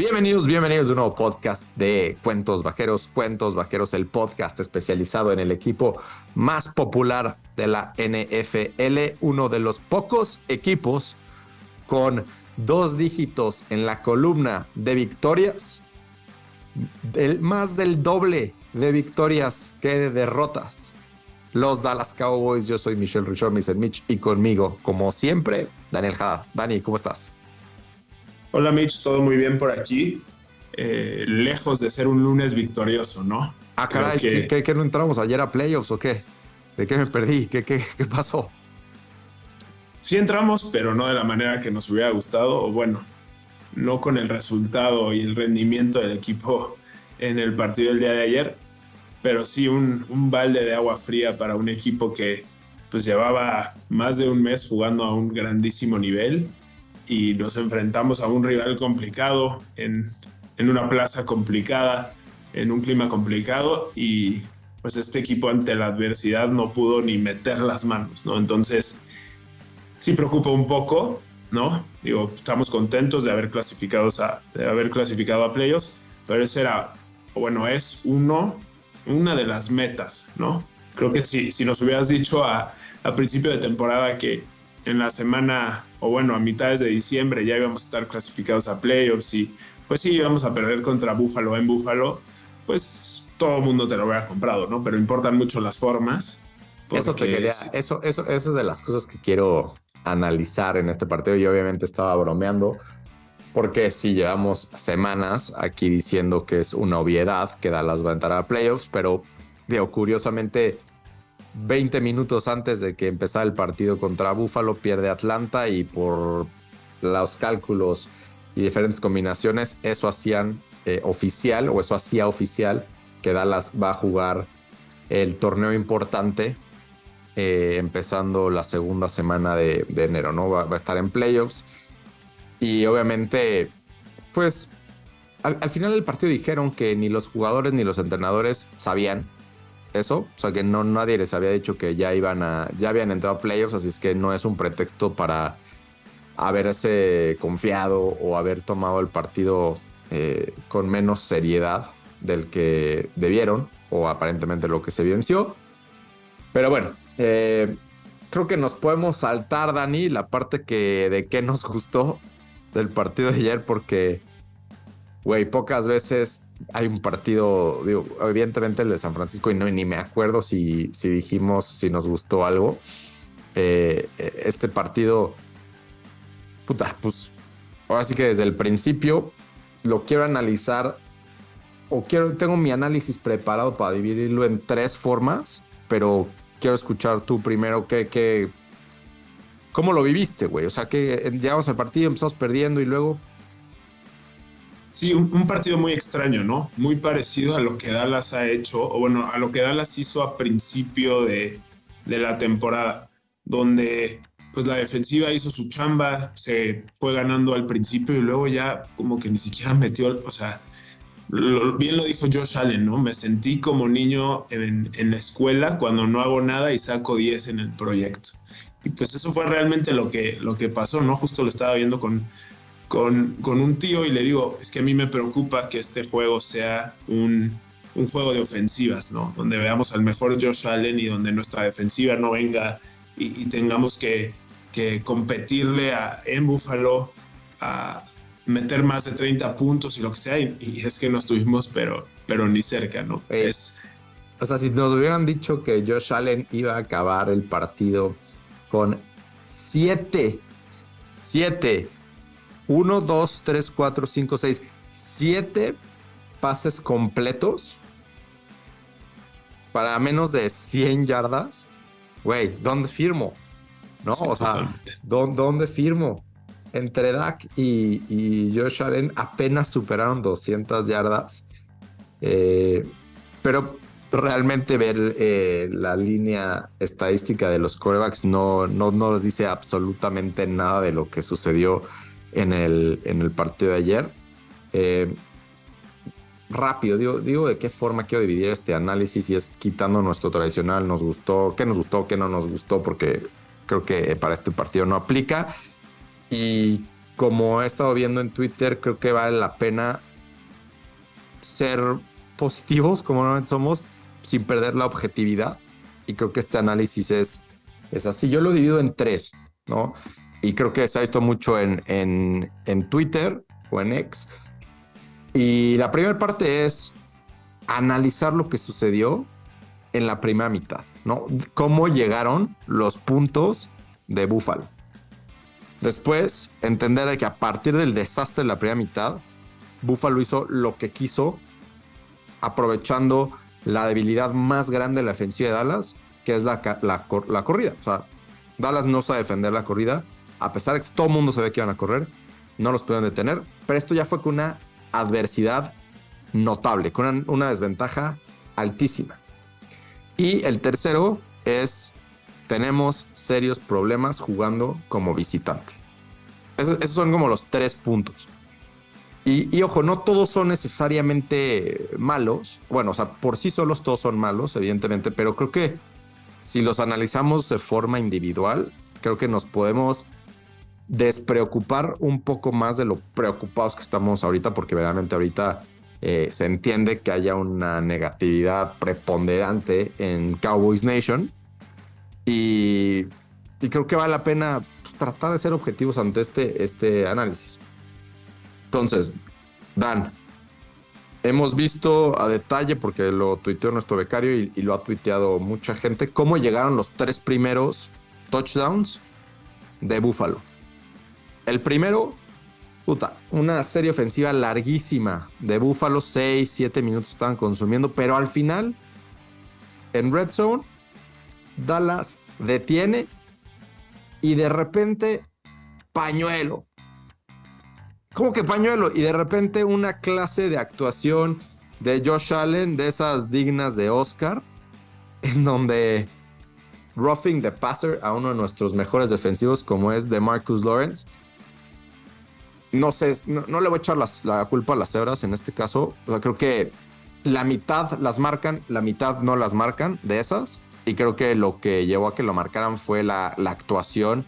Bienvenidos, bienvenidos a un nuevo podcast de Cuentos Vaqueros. Cuentos Vaqueros, el podcast especializado en el equipo más popular de la NFL, uno de los pocos equipos con dos dígitos en la columna de victorias, el, más del doble de victorias que de derrotas. Los Dallas Cowboys, yo soy Michelle Richard, Mitch, y conmigo, como siempre, Daniel Jada. Dani, ¿cómo estás? Hola Mitch, todo muy bien por aquí. Eh, lejos de ser un lunes victorioso, ¿no? Ah, caray, ¿qué, no entramos ayer a playoffs o qué? ¿De qué me perdí? ¿Qué, qué, qué pasó? Sí entramos, pero no de la manera que nos hubiera gustado, o bueno, no con el resultado y el rendimiento del equipo en el partido del día de ayer, pero sí un, un balde de agua fría para un equipo que pues llevaba más de un mes jugando a un grandísimo nivel y nos enfrentamos a un rival complicado en, en una plaza complicada, en un clima complicado y pues este equipo ante la adversidad no pudo ni meter las manos, ¿no? Entonces sí preocupa un poco, ¿no? Digo, estamos contentos de haber clasificado a, de haber clasificado a playoffs, pero ese era, bueno, es uno, una de las metas, ¿no? Creo que si, si nos hubieras dicho a, a principio de temporada que en la semana, o bueno, a mitades de diciembre ya íbamos a estar clasificados a playoffs y pues sí, íbamos a perder contra Buffalo en Buffalo, pues todo el mundo te lo hubiera comprado, ¿no? Pero importan mucho las formas. Eso te quería, eso, eso, eso es de las cosas que quiero analizar en este partido. Yo obviamente estaba bromeando, porque si llevamos semanas aquí diciendo que es una obviedad que Dallas va a entrar a playoffs, pero digo, curiosamente 20 minutos antes de que empezara el partido contra Buffalo, pierde Atlanta y por los cálculos y diferentes combinaciones, eso hacían eh, oficial o eso hacía oficial que Dallas va a jugar el torneo importante eh, empezando la segunda semana de, enero, ¿no? Va, a estar en playoffs. Y obviamente, pues al, al final del partido dijeron que ni los jugadores ni los entrenadores sabían eso, o sea que no nadie les había dicho que ya iban a, ya habían entrado a playoffs, así es que no es un pretexto para haberse confiado o haber tomado el partido eh, con menos seriedad del que debieron o aparentemente lo que se venció. Pero bueno, eh, creo que nos podemos saltar, Dani, la parte que de qué nos gustó del partido de ayer porque, güey, pocas veces hay un partido, digo, evidentemente el de San Francisco y no, ni me acuerdo si, si dijimos si nos gustó algo. Eh, este partido, puta, pues ahora sí que desde el principio lo quiero analizar o quiero, tengo mi análisis preparado para dividirlo en tres formas, pero quiero escuchar tú primero qué, qué, cómo lo viviste, güey. O sea, que llegamos al partido, empezamos perdiendo y luego Sí, un, partido muy extraño, ¿no? Muy parecido a lo que Dallas ha hecho, o bueno, a lo que Dallas hizo a principio de, la temporada, donde pues la defensiva hizo su chamba, se fue ganando al principio y luego ya como que ni siquiera metió, o sea, bien lo dijo Josh Allen, ¿no? Me sentí como niño en, en, la escuela cuando no hago nada y saco 10 en el proyecto. Y pues eso fue realmente lo que, lo que pasó, ¿no? Justo lo estaba viendo con, con, un tío y le digo, es que a mí me preocupa que este juego sea un, juego de ofensivas, ¿no? Donde veamos al mejor Josh Allen y donde nuestra defensiva no venga y, tengamos que, competirle a, en Buffalo a meter más de 30 puntos y lo que sea. Y, es que no estuvimos, pero, pero ni cerca, ¿no? es... O sea, si nos hubieran dicho que Josh Allen iba a acabar el partido con 7, 7 1, 2, 3, 4, 5, 6, 7 pases completos para menos de 100 yardas. Güey, ¿dónde firmo? ¿No? o sea, ¿dónde, firmo? Entre Dak y, y, Josh Allen apenas superaron 200 yardas. Eh, pero realmente ver eh, la línea estadística de los corebacks no, no, no nos dice absolutamente nada de lo que sucedió en el, en el partido de ayer. Eh, rápido, digo, digo de qué forma quiero dividir este análisis y es quitando nuestro tradicional, nos gustó, qué nos gustó, qué no nos gustó, porque creo que para este partido no aplica. Y como he estado viendo en Twitter, creo que vale la pena ser positivos como normalmente somos sin perder la objetividad. Y creo que este análisis es, es así. Yo lo divido en tres, ¿no? Y creo que se ha visto mucho en, en, en Twitter o en X. Y la primera parte es analizar lo que sucedió en la primera mitad, ¿no? Cómo llegaron los puntos de Buffalo. Después, entender que a partir del desastre de la primera mitad, Buffalo hizo lo que quiso, aprovechando la debilidad más grande de la ofensiva de Dallas, que es la, la, la corrida. O sea, Dallas no sabe defender la corrida, a pesar de que todo el mundo sabía que iban a correr, no los pudieron detener, pero esto ya fue con una adversidad notable, con una, desventaja altísima. Y el tercero es, tenemos serios problemas jugando como visitante. Esos, son como los tres puntos. Y, y, ojo, no todos son necesariamente malos. Bueno, o sea, por sí solos todos son malos, evidentemente, pero creo que si los analizamos de forma individual, creo que nos podemos despreocupar un poco más de lo preocupados que estamos ahorita, porque verdaderamente ahorita eh, se entiende que haya una negatividad preponderante en Cowboys Nation. Y, creo que vale la pena pues, tratar de ser objetivos ante este, este análisis. Entonces, Dan, hemos visto a detalle, porque lo tuiteó nuestro becario y, y lo ha tuiteado mucha gente, cómo llegaron los tres primeros touchdowns de Buffalo. El primero Puta, una serie ofensiva larguísima de Búfalo, 6, 7 minutos estaban consumiendo, pero al final, en Red Zone, Dallas detiene y de repente, pañuelo. ¿Cómo que pañuelo? Y de repente una clase de actuación de Josh Allen, de esas dignas de Oscar, en donde roughing the passer a uno de nuestros mejores defensivos como es de Marcus Lawrence no sé, no, le voy a echar la culpa a las cebras en este caso. O sea, creo que la mitad las marcan, la mitad no las marcan de esas. Y creo que lo que llevó a que lo marcaran fue la, actuación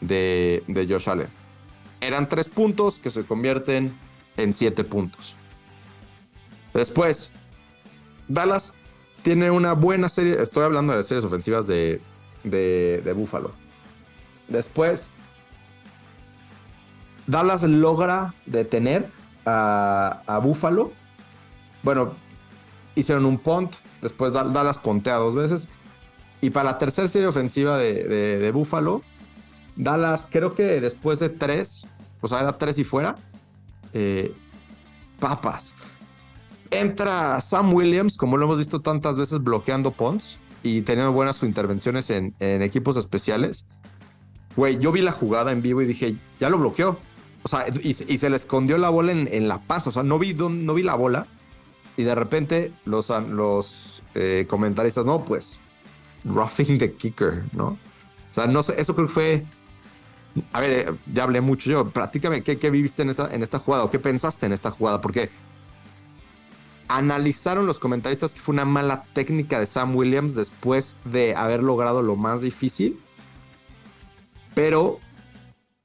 de, de, Josh Allen. Eran tres puntos que se convierten en siete puntos. Después, Dallas tiene una buena serie. Estoy hablando de series ofensivas de, de, de Buffalo. Después, Dallas logra detener a, Buffalo. Bueno, hicieron un punt, después Dallas pontea dos veces. Y para la tercera serie ofensiva de, de, Buffalo, Dallas creo que después de tres, o sea, era tres y fuera, eh, papas. Entra Sam Williams, como lo hemos visto tantas veces, bloqueando punts y teniendo buenas intervenciones en, en equipos especiales. Güey, yo vi la jugada en vivo y dije, ya lo bloqueó. O sea, y, se le escondió la bola en, la panza. O sea, no vi, no vi la bola. Y de repente los, los eh, comentaristas, no, pues, roughing the kicker, ¿no? O sea, no sé, eso creo que fue. A ver, eh, ya hablé mucho yo. Platícame, ¿qué, viviste en esta, en esta jugada? ¿O qué pensaste en esta jugada? Porque analizaron los comentaristas que fue una mala técnica de Sam Williams después de haber logrado lo más difícil. Pero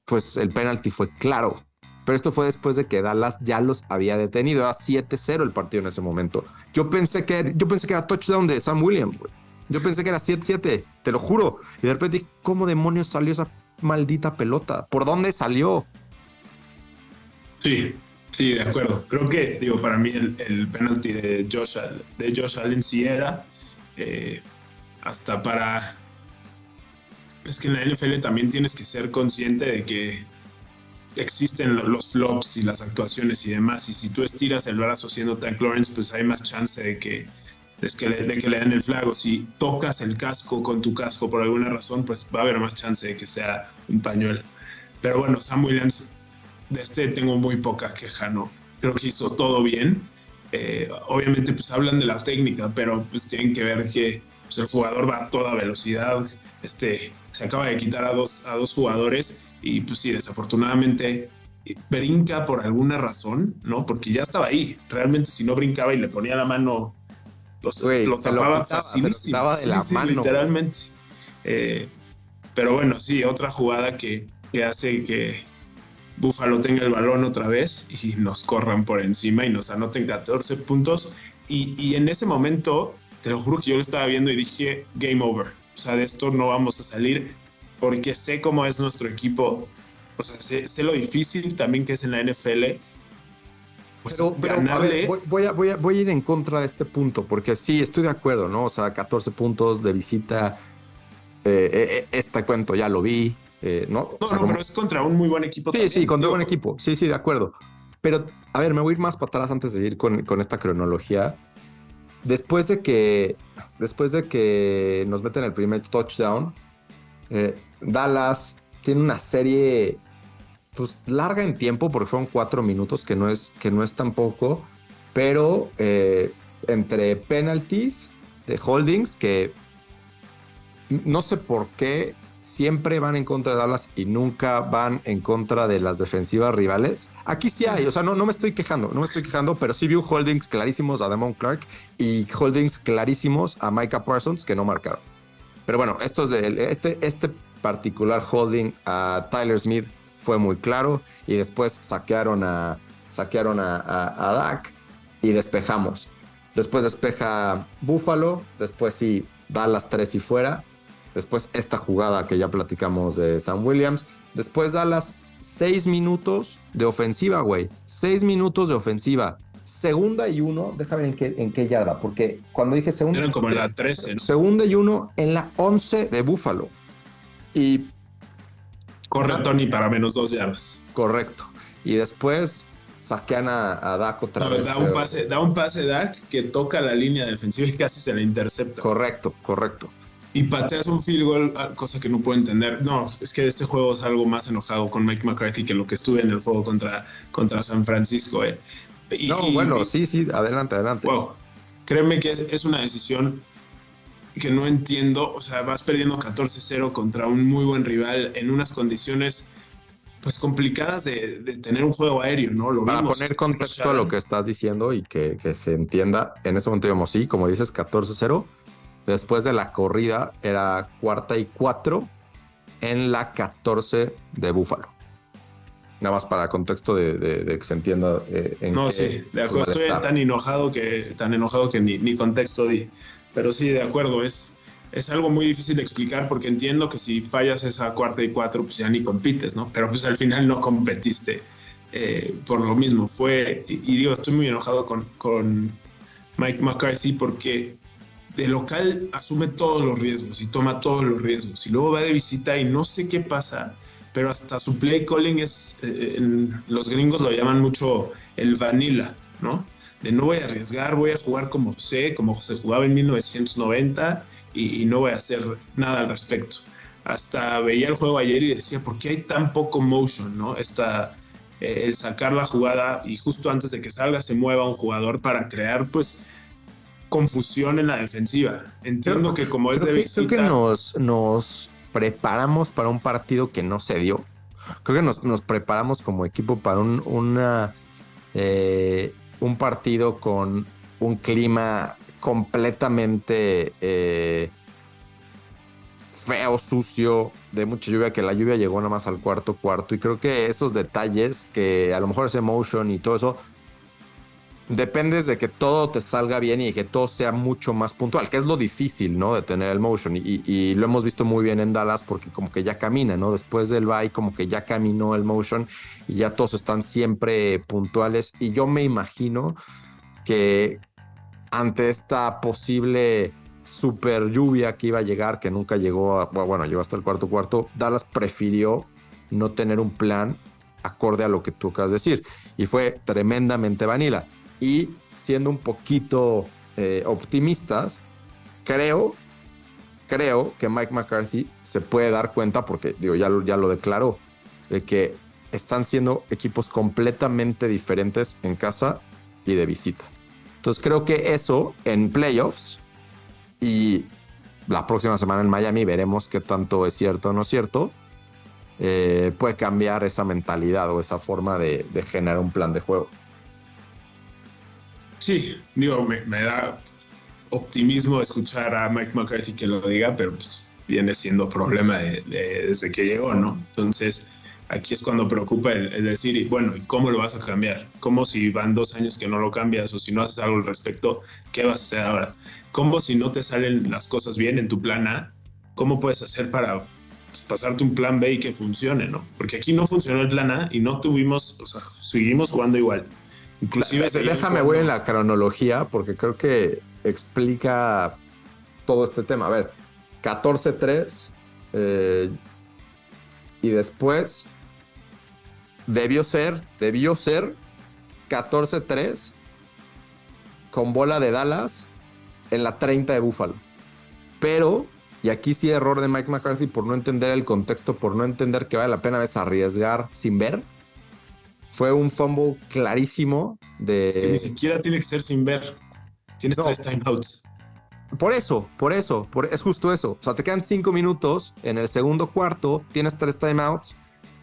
pues el penalti fue claro. Pero esto fue después de que Dallas ya los había detenido. Era 7-0 el partido en ese momento. Yo pensé que, yo pensé que era touchdown de Sam Williams, Yo pensé que era 7-7, te lo juro. Y de repente, ¿cómo demonios salió esa maldita pelota? ¿Por dónde salió? Sí, sí, de acuerdo. Creo que, digo, para mí el, penalti de Josh, de Josh Allen sí era. Eh, hasta para es que en la NFL también tienes que ser consciente de que existen los flops y las actuaciones y demás. Y si tú estiras el brazo siendo Tank Lawrence, pues hay más chance de que, de que, le, de que le den el flago. Si tocas el casco con tu casco por alguna razón, pues va a haber más chance de que sea un pañuelo. Pero bueno, Sam Williams, de este tengo muy poca queja, ¿no? Creo que hizo todo bien. Eh, obviamente, pues hablan de la técnica, pero pues tienen que ver que pues, el jugador va a toda velocidad. Este, se acaba de quitar a dos, a dos jugadores y pues sí, desafortunadamente brinca por alguna razón, ¿no? Porque ya estaba ahí. Realmente si no brincaba y le ponía la mano, pues, lo tapaba facilísimo. de la mano. literalmente. Eh, pero bueno, sí, otra jugada que, que hace que, Buffalo tenga el balón otra vez y nos corran por encima y nos anoten 14 puntos. Y, y en ese momento, te lo juro que yo lo estaba viendo y dije, game over. O sea, de esto no vamos a salir porque sé cómo es nuestro equipo. O sea, sé, lo difícil también que es en la NFL. Pues ganarle... voy, a, voy, a, voy a ir en contra de este punto, porque sí, estoy de acuerdo, ¿no? O sea, 14 puntos de visita. Eh, eh, eh, este cuento ya lo vi. no, no, no pero es contra un muy buen equipo. Sí, sí, contra un buen equipo. Sí, sí, de acuerdo. Pero, a ver, me voy a ir más para atrás antes de ir con, con esta cronología. Después de que. Después de que nos meten el primer touchdown, Dallas tiene una serie pues larga en tiempo porque fueron cuatro minutos que no es que no es tampoco pero eh, entre penalties de holdings que no sé por qué siempre van en contra de Dallas y nunca van en contra de las defensivas rivales. Aquí sí hay, o sea, no, no me estoy quejando, no me estoy quejando, pero sí vi holdings clarísimos a Demon Clark y holdings clarísimos a Micah Parsons que no marcaron. Pero bueno, esto es de este, este particular holding a Tyler Smith fue muy claro y después saquearon a, saquearon a, a, Dak y despejamos. Después despeja Buffalo, después sí Dallas 3 y fuera, después esta jugada que ya platicamos de Sam Williams, después Dallas 6 minutos de ofensiva, güey, 6 minutos de ofensiva. Segunda y uno, déjame ver en qué, en qué yarda, porque cuando dije segunda. Eran como en la 13. Segunda y uno en la 11 de Buffalo. Y. Corre Tony para menos dos yardas. Correcto. Y después saquean a, a Dak otra vez. Da un, pase, da un pase Dak que toca la línea defensiva y casi se la intercepta. Correcto, correcto. Y pateas un field goal, ah, cosa que no puedo entender. No, es que este juego es algo más enojado con Mike McCarthy que lo que estuve en el juego contra, contra San Francisco. Eh. no, bueno, sí, sí, adelante, adelante. Wow. Créeme que es una decisión que no entiendo. O sea, vas perdiendo 14-0 contra un muy buen rival en unas condiciones pues complicadas de, tener un juego aéreo, ¿no? Lo Para poner contexto a lo que estás diciendo y que, se entienda, en ese momento digamos, sí, como dices, 14-0. Después de la corrida era cuarta y cuatro en la 14 de Búfalo. Nada más para contexto de, que se entienda. Eh, en no, sí, de acuerdo. Estoy tan enojado que, tan enojado que ni, ni contexto di. Pero sí, de acuerdo, es, es algo muy difícil de explicar porque entiendo que si fallas esa cuarta y cuatro, pues ya ni compites, ¿no? Pero pues al final no competiste eh, por lo mismo. Fue, y, digo, estoy muy enojado con, con Mike McCarthy porque de local asume todos los riesgos y toma todos los riesgos. Y luego va de visita y no sé qué pasa, pero hasta su play calling es, eh, los gringos lo llaman mucho el vanilla, ¿no? de no voy a arriesgar, voy a jugar como sé, como se jugaba en 1990 y, no voy a hacer nada al respecto. Hasta veía el juego ayer y decía, ¿por qué hay tan poco motion? ¿no? Esta, eh, el sacar la jugada y justo antes de que salga se mueva un jugador para crear pues confusión en la defensiva. Entiendo que como es de visita... Creo que nos, nos preparamos para un partido que no se dio. Creo que nos, nos preparamos como equipo para un, una... Eh, un partido con un clima completamente eh, feo, sucio, de mucha lluvia, que la lluvia llegó nada más al cuarto cuarto. Y creo que esos detalles, que a lo mejor ese motion y todo eso, dependes de que todo te salga bien y que todo sea mucho más puntual, que es lo difícil, ¿no? De tener el motion. Y, lo hemos visto muy bien en Dallas porque como que ya camina, ¿no? Después del bye como que ya caminó el motion y ya todos están siempre puntuales. Y yo me imagino que ante esta posible super lluvia que iba a llegar, que nunca llegó, a, bueno, llegó hasta el cuarto cuarto, Dallas prefirió no tener un plan acorde a lo que tú acabas de decir. Y fue tremendamente vanilla y siendo un poquito eh, optimistas, creo, creo que Mike McCarthy se puede dar cuenta, porque digo, ya lo, ya lo declaró, de que están siendo equipos completamente diferentes en casa y de visita. Entonces creo que eso en playoffs y la próxima semana en Miami veremos qué tanto es cierto o no es cierto. Eh, puede cambiar esa mentalidad o esa forma de generar un plan de juego. Sí, digo, me, da optimismo escuchar a Mike McCarthy que lo diga, pero pues viene siendo problema desde que llegó, ¿no? Entonces, Aquí es cuando preocupa el, decir, bueno, ¿y cómo lo vas a cambiar? ¿Cómo si van dos años que no lo cambias o si no haces algo al respecto, qué vas a hacer ahora? ¿Cómo si no te salen las cosas bien en tu plan A? ¿Cómo puedes hacer para pues, pasarte un plan B y que funcione, no? Porque aquí no funcionó el plan A y no tuvimos, o sea, seguimos jugando igual. Inclusive... Déjame, voy en la cronología porque creo que explica todo este tema. A ver, 14-3 eh, y después debió ser, debió ser 14-3 con bola de Dallas en la 30 de Buffalo. Pero, y aquí sí error de Mike McCarthy por no entender el contexto, por no entender que vale la pena arriesgar sin ver. Fue un fumble clarísimo de... Es que ni siquiera tiene que ser sin ver. Tienes tres timeouts. Por eso, por eso, es justo eso. O sea, te quedan cinco minutos en el segundo cuarto, tienes tres timeouts,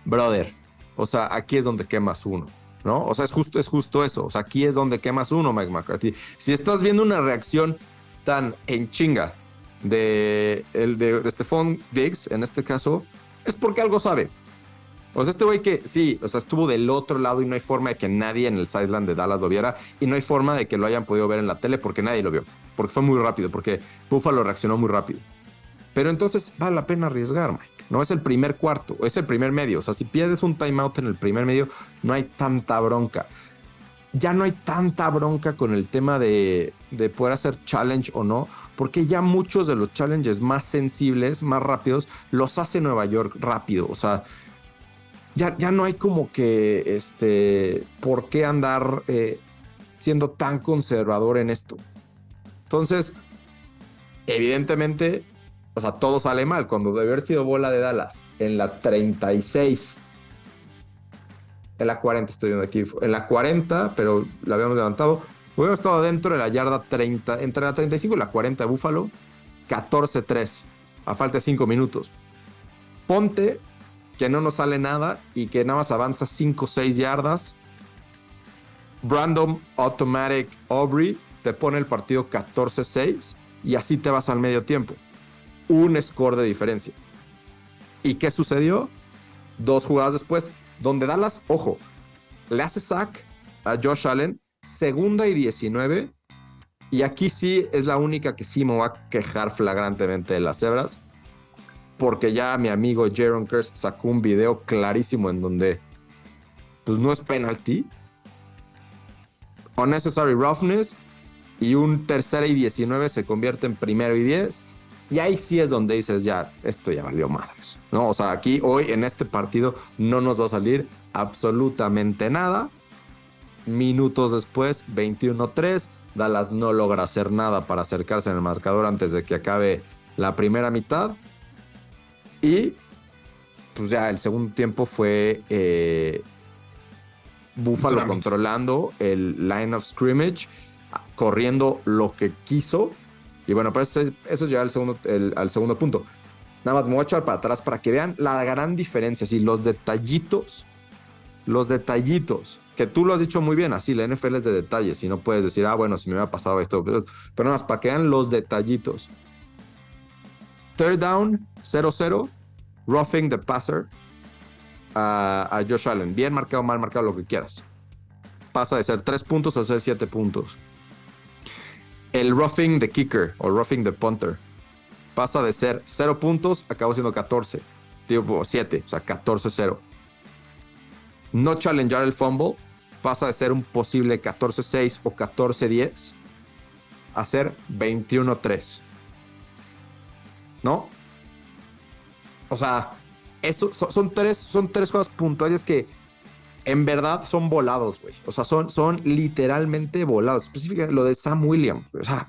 brother. O sea, aquí es donde quemas uno, ¿no? O sea, es justo, es justo eso. O sea, aquí es donde quemas uno, Mike McCarthy. Si estás viendo una reacción tan en chinga de, el de, de Stephon Diggs, en este caso, es porque algo sabe. O sea, este güey que sí, o sea, estuvo del otro lado y no hay forma de que nadie en el sideline de Dallas lo viera y no hay forma de que lo hayan podido ver en la tele porque nadie lo vio, porque fue muy rápido, porque Buffalo reaccionó muy rápido. Pero entonces vale la pena arriesgar, Mike. No es el primer cuarto, es el primer medio. O sea, si pierdes un timeout en el primer medio, no hay tanta bronca. Ya no hay tanta bronca con el tema de, de poder hacer challenge o no, porque ya muchos de los challenges más sensibles, más rápidos, los hace Nueva York rápido. O sea, ya, ya no hay como que, este, por qué andar eh, siendo tan conservador en esto. Entonces, evidentemente, o sea, todo sale mal. Cuando debe haber sido bola de Dallas en la 36, en la 40 estoy viendo aquí, en la 40, pero la habíamos levantado. Hubiéramos estado dentro de la yarda 30, entre la 35 y la 40 de Búfalo, 14-3, a falta de 5 minutos. Ponte que no nos sale nada y que nada más avanza 5 o 6 yardas. Random Automatic Aubrey te pone el partido 14-6 y así te vas al medio tiempo. Un score de diferencia. ¿Y qué sucedió? Dos jugadas después, donde Dallas, ojo, le hace sack a Josh Allen, segunda y 19. Y aquí sí es la única que sí me va a quejar flagrantemente de las cebras porque ya mi amigo Jaron Curse sacó un video clarísimo en donde pues no es penalty. Unnecessary roughness y un tercera y 19 se convierte en primero y 10. Y ahí sí es donde dices, ya, esto ya valió madres. ¿no? O sea, aquí hoy en este partido no nos va a salir absolutamente nada. Minutos después, 21-3. Dallas no logra hacer nada para acercarse en el marcador antes de que acabe la primera mitad. Y pues ya el segundo tiempo fue eh, Buffalo controlando el line of scrimmage, corriendo lo que quiso. Y bueno, pues eso es ya al segundo, al segundo punto. Nada más me voy a echar para atrás para que vean la gran diferencia. Los detallitos, los detallitos, que tú lo has dicho muy bien, así la NFL es de detalles. Y no puedes decir, ah, bueno, si me hubiera pasado esto. Pero nada más para que vean los detallitos. Third down, 0-0. Roughing the passer a, Josh Allen. Bien marcado, mal marcado, lo que quieras. Pasa de ser 3 puntos a ser 7 puntos. El roughing the kicker o roughing the punter pasa de ser 0 puntos, acabó siendo 14. Tipo 7, o sea, 14-0. No challengear el fumble pasa de ser un posible 14-6 o 14-10 a ser 21-3. ¿No? O sea, son, tres, son tres cosas puntuales que en verdad son volados, güey. O sea, son, son literalmente volados. Específicamente lo de Sam Williams. O sea,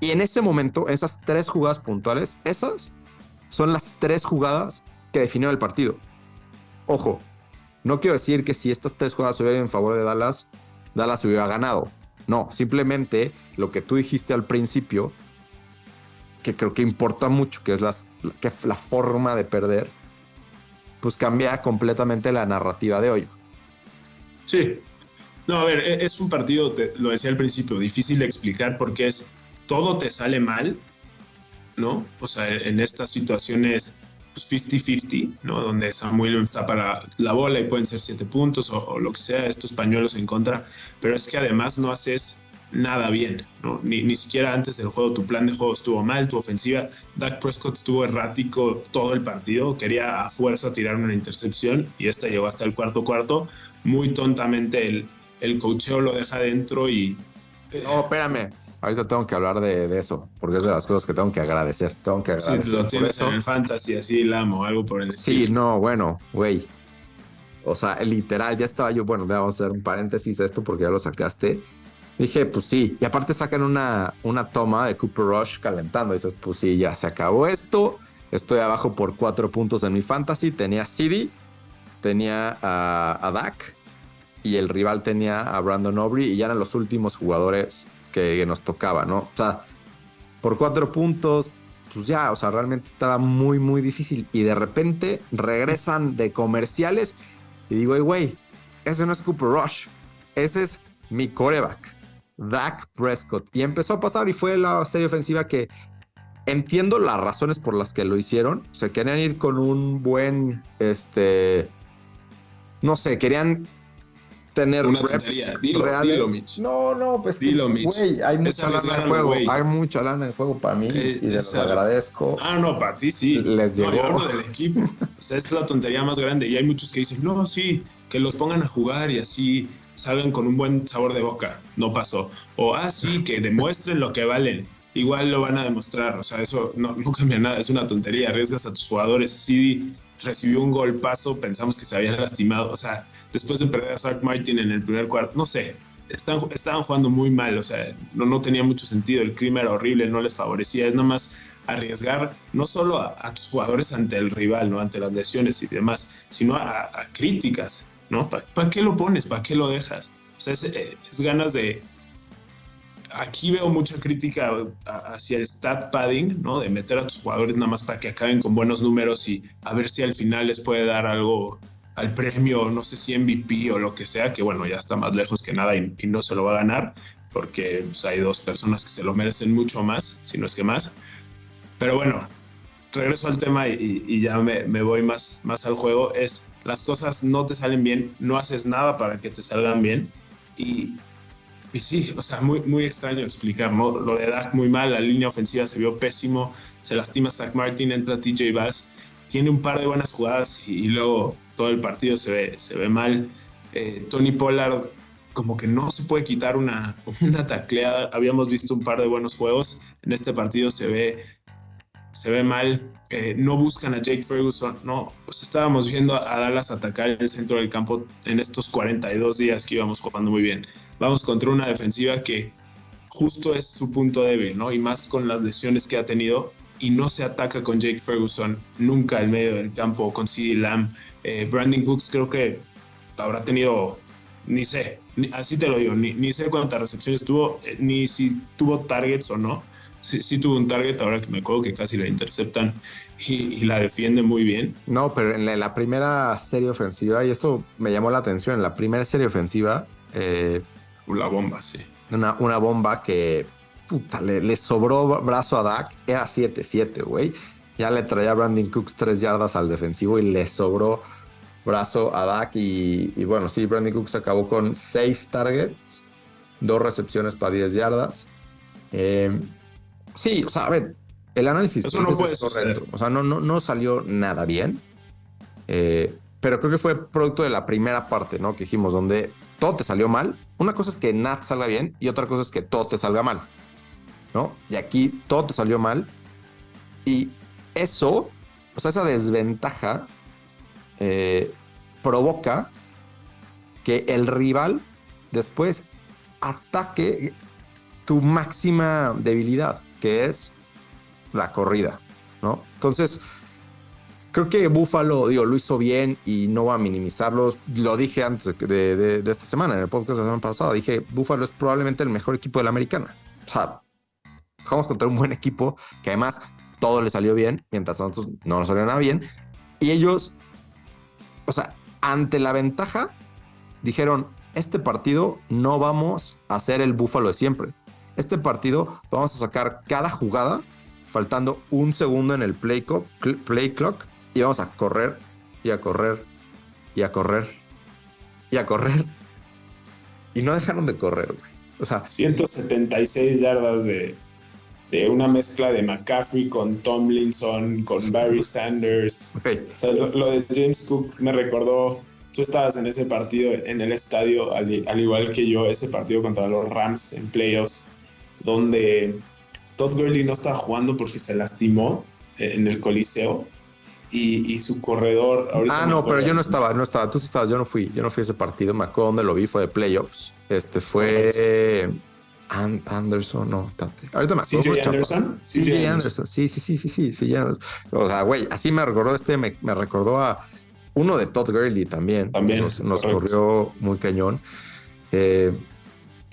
y en ese momento, esas tres jugadas puntuales, esas son las tres jugadas que definieron el partido. Ojo, no quiero decir que si estas tres jugadas hubieran en favor de Dallas, Dallas hubiera ganado. No, simplemente lo que tú dijiste al principio que creo que importa mucho, que es que la forma de perder, pues cambia completamente la narrativa de hoy. Sí. No, a ver, e-, es un partido, lo decía al principio, difícil de explicar porque es todo te sale mal, ¿no? O sea, en estas situaciones pues 50-50, ¿no? Donde Samuel está para la bola y pueden ser siete puntos o, lo que sea, estos pañuelos en contra, pero es que además no haces nada bien, ¿no? Ni, ni siquiera antes del juego tu plan de juego estuvo mal, tu ofensiva, Dak Prescott estuvo errático todo el partido, quería a fuerza tirar una intercepción y esta llegó hasta el cuarto cuarto, muy tontamente el, el cocheo lo deja dentro y... No, espérame, Ahorita tengo que hablar de, eso, porque es de las cosas que tengo que agradecer. Tengo que agradecer. Sí, lo tienes en el fantasy, así el amo, algo por el estilo. Sí, no, bueno, güey. O sea, literal, ya estaba yo, bueno, vamos a hacer un paréntesis a esto porque ya lo sacaste. Dije, pues sí, y aparte sacan una, una toma de Cooper Rush calentando. Dices, pues sí, ya se acabó esto. Estoy abajo por cuatro puntos en mi fantasy. Tenía CD, tenía a, a Dak y el rival tenía a Brandon Aubrey y ya eran los últimos jugadores que nos tocaba, ¿no? O sea, por cuatro puntos, pues ya, o sea, realmente estaba muy, muy difícil. Y de repente regresan de comerciales y digo, güey, ese no es Cooper Rush, ese es mi coreback, Dak Prescott. Y empezó a pasar y fue la serie ofensiva que entiendo las razones por las que lo hicieron. Se querían ir con un buen, este, no sé, querían tener una tontería. Dilo, No, no, pues dilo, güey, hay mucha lana en juego, hay mucha lana en juego para mí eh, y les agradezco. Ah, no, para ti sí. Les llegó. No, del equipo. o sea, es la tontería más grande y hay muchos que dicen, "No, sí, que los pongan a jugar y así salgan con un buen sabor de boca." No pasó. O ah, sí, que demuestren lo que valen. Igual lo van a demostrar, o sea, eso no, no cambia nada, es una tontería, arriesgas a tus jugadores. Sí recibió un golpazo, pensamos que se había lastimado, o sea, después de perder a Zach Martin en el primer cuarto, no sé, están, estaban jugando muy mal, o sea, no, no tenía mucho sentido, el clima era horrible, no les favorecía, es nomás arriesgar no solo a, tus jugadores ante el rival, ¿no? ante las lesiones y demás, sino a, críticas, ¿no? ¿Para qué lo pones? ¿Para qué lo dejas? O sea, es, ganas de... Aquí veo mucha crítica hacia el stat padding, ¿no? De meter a tus jugadores nada más para que acaben con buenos números y a ver si al final les puede dar algo al premio, no sé si MVP o lo que sea, que bueno, ya está más lejos que nada y, no se lo va a ganar, porque pues, hay dos personas que se lo merecen mucho más, si no es que más. Pero bueno, regreso al tema y, ya me, voy más, más al juego, es las cosas no te salen bien, no haces nada para que te salgan bien y, y sí, o sea, muy, muy extraño explicar, ¿no? Lo de Dak muy mal, la línea ofensiva se vio pésimo, se lastima Zach Martin, entra TJ Bass, tiene un par de buenas jugadas y luego todo el partido se ve, se ve mal. Eh, Tony Pollard como que no se puede quitar una, una tacleada. Habíamos visto un par de buenos juegos. En este partido se ve, se ve mal. Eh, no buscan a Jake Ferguson. No, pues estábamos viendo a Dallas atacar el centro del campo en estos 42 días que íbamos jugando muy bien. Vamos contra una defensiva que justo es su punto débil, ¿no? Y más con las lesiones que ha tenido. Y no se ataca con Jake Ferguson nunca al medio del campo, con CD Lamb eh, Brandon Cooks creo que habrá tenido, ni sé, así te lo digo, ni, sé cuántas recepciones tuvo, eh, ni si tuvo targets o no. Sí, tuvo un target, ahora que me acuerdo que casi la interceptan y, la defiende muy bien. No, pero en la, primera serie ofensiva, y esto me llamó la atención, en la primera serie ofensiva... Eh, la bomba, sí. Una, una bomba que puta, le, sobró brazo a Dak, era 7-7, güey. Ya le traía a Brandon Cooks tres yardas al defensivo y le sobró brazo a Dak. Y, bueno, sí, Brandon Cooks acabó con seis targets, dos recepciones para 10 yardas. Eh, sí, o sea, a ver, el análisis Eso no puede suceder. O sea, no, no, no salió nada bien. Eh, pero creo que fue producto de la primera parte, ¿no? Que dijimos, donde todo te salió mal. Una cosa es que nada salga bien y otra cosa es que todo te salga mal, ¿no? Y aquí todo te salió mal. Y eso, o sea, esa desventaja eh, provoca que el rival después ataque tu máxima debilidad, que es la corrida, ¿no? Entonces, creo que Buffalo, digo, lo hizo bien y no va a minimizarlo. Lo dije antes de, esta semana, en el podcast de la semana pasada, dije, Buffalo es probablemente el mejor equipo de la americana. O sea, vamos contra un buen equipo que además todo le salió bien, mientras nosotros no nos salió nada bien. Y ellos, o sea, ante la ventaja, dijeron, este partido no vamos a hacer el búfalo de siempre. Este partido vamos a sacar cada jugada, faltando un segundo en el play, play clock, íbamos a correr y a correr y a correr y a correr. Y no dejaron de correr, güey. O sea, 176 yardas de, de una mezcla de McCaffrey con Tomlinson, con Barry Sanders. O sea, lo, de James Cook me recordó, tú estabas en ese partido en el estadio, al, igual que yo, ese partido contra los Rams en playoffs, donde Todd Gurley no estaba jugando porque se lastimó en el Coliseo. Y, su corredor. ah, no, pero yo no estaba, no estaba. Tú sí estabas, yo no fui, yo no fui a ese partido. Me acuerdo donde lo vi, fue de playoffs. Este fue. Anderson, no, ahorita me acuerdo. CJ Anderson. CJ Anderson. Sí, sí, sí, sí, sí, sí, O sea, güey, así me recordó este, me, recordó a uno de Todd Gurley también. También. Nos, corrió muy cañón. Eh,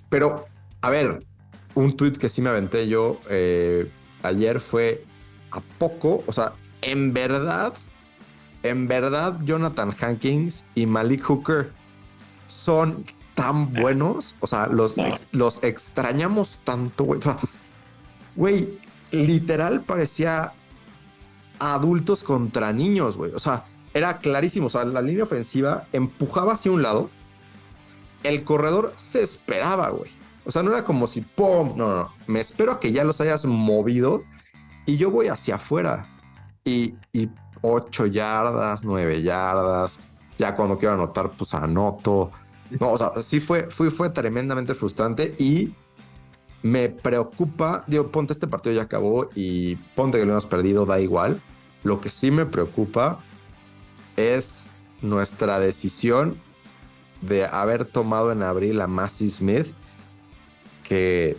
pero, a ver, un tweet que sí me aventé yo eh, ayer fue a poco, o sea, en verdad, en verdad, Jonathan Hankins y Malik Hooker son tan buenos. O sea, los, los extrañamos tanto, güey. güey, literal parecía adultos contra niños, güey. O sea, era clarísimo. O sea, la línea ofensiva empujaba hacia un lado. El corredor se esperaba, güey. O sea, no era como si, ¡pum! No, no, Me espero a que ya los hayas movido y yo voy hacia afuera. Y, y ocho yardas, nueve yardas. Ya cuando quiero anotar, pues anoto. No, o sea, sí fue, fue, fue tremendamente frustrante y me preocupa. Digo, ponte este partido ya acabó y ponte que lo hemos perdido, da igual. Lo que sí me preocupa es nuestra decisión de haber tomado en abril a Massey Smith, que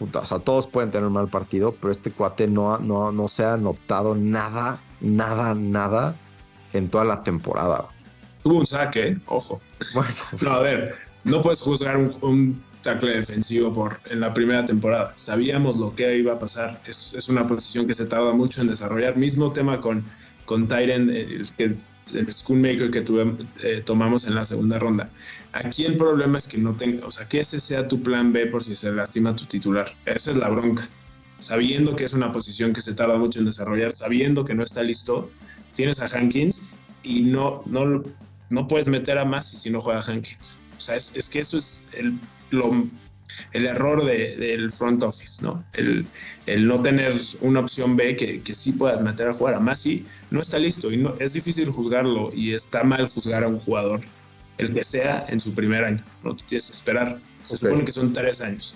o sea, todos pueden tener un mal partido, pero este cuate no, no, no se ha notado nada, nada, nada en toda la temporada. Tuvo un saque, ojo. Bueno. No, a ver, no puedes juzgar un, tackle defensivo por en la primera temporada. Sabíamos lo que iba a pasar. Es, es una posición que se tarda mucho en desarrollar. Mismo tema con, con Tyren, el, el Schoolmaker que eh, tomamos en la segunda ronda. Aquí el problema es que no tenga, o sea, que ese sea tu plan B por si se lastima tu titular. Esa es la bronca. Sabiendo que es una posición que se tarda mucho en desarrollar, sabiendo que no está listo, tienes a Hankins y no, no, no puedes meter a más si no juega Hankins. O sea, es, que eso es el, el error del front office, ¿no? El, el, no tener una opción B que, que sí puedas meter a jugar. A si no está listo y no, es difícil juzgarlo y está mal juzgar a un jugador, el que sea, en su primer año. No tienes que esperar. Se supone que son tres años.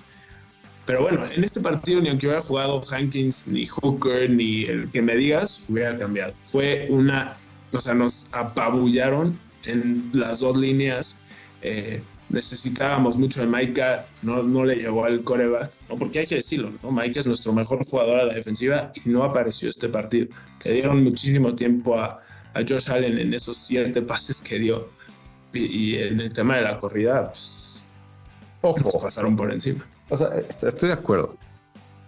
Pero bueno, en este partido, ni aunque hubiera jugado Hankins, ni Hooker, ni el que me digas, hubiera cambiado. Fue una. O sea, nos apabullaron en las dos líneas. Eh, necesitábamos mucho de Maika, no, no le llegó al coreback, ¿no? porque hay que decirlo, ¿no? Maika es nuestro mejor jugador a la defensiva y no apareció este partido. Le dieron muchísimo tiempo a, a Josh Allen en esos siete pases que dio. Y, en el tema de la corrida, pues Ojo. pasaron por encima. O sea, estoy de acuerdo.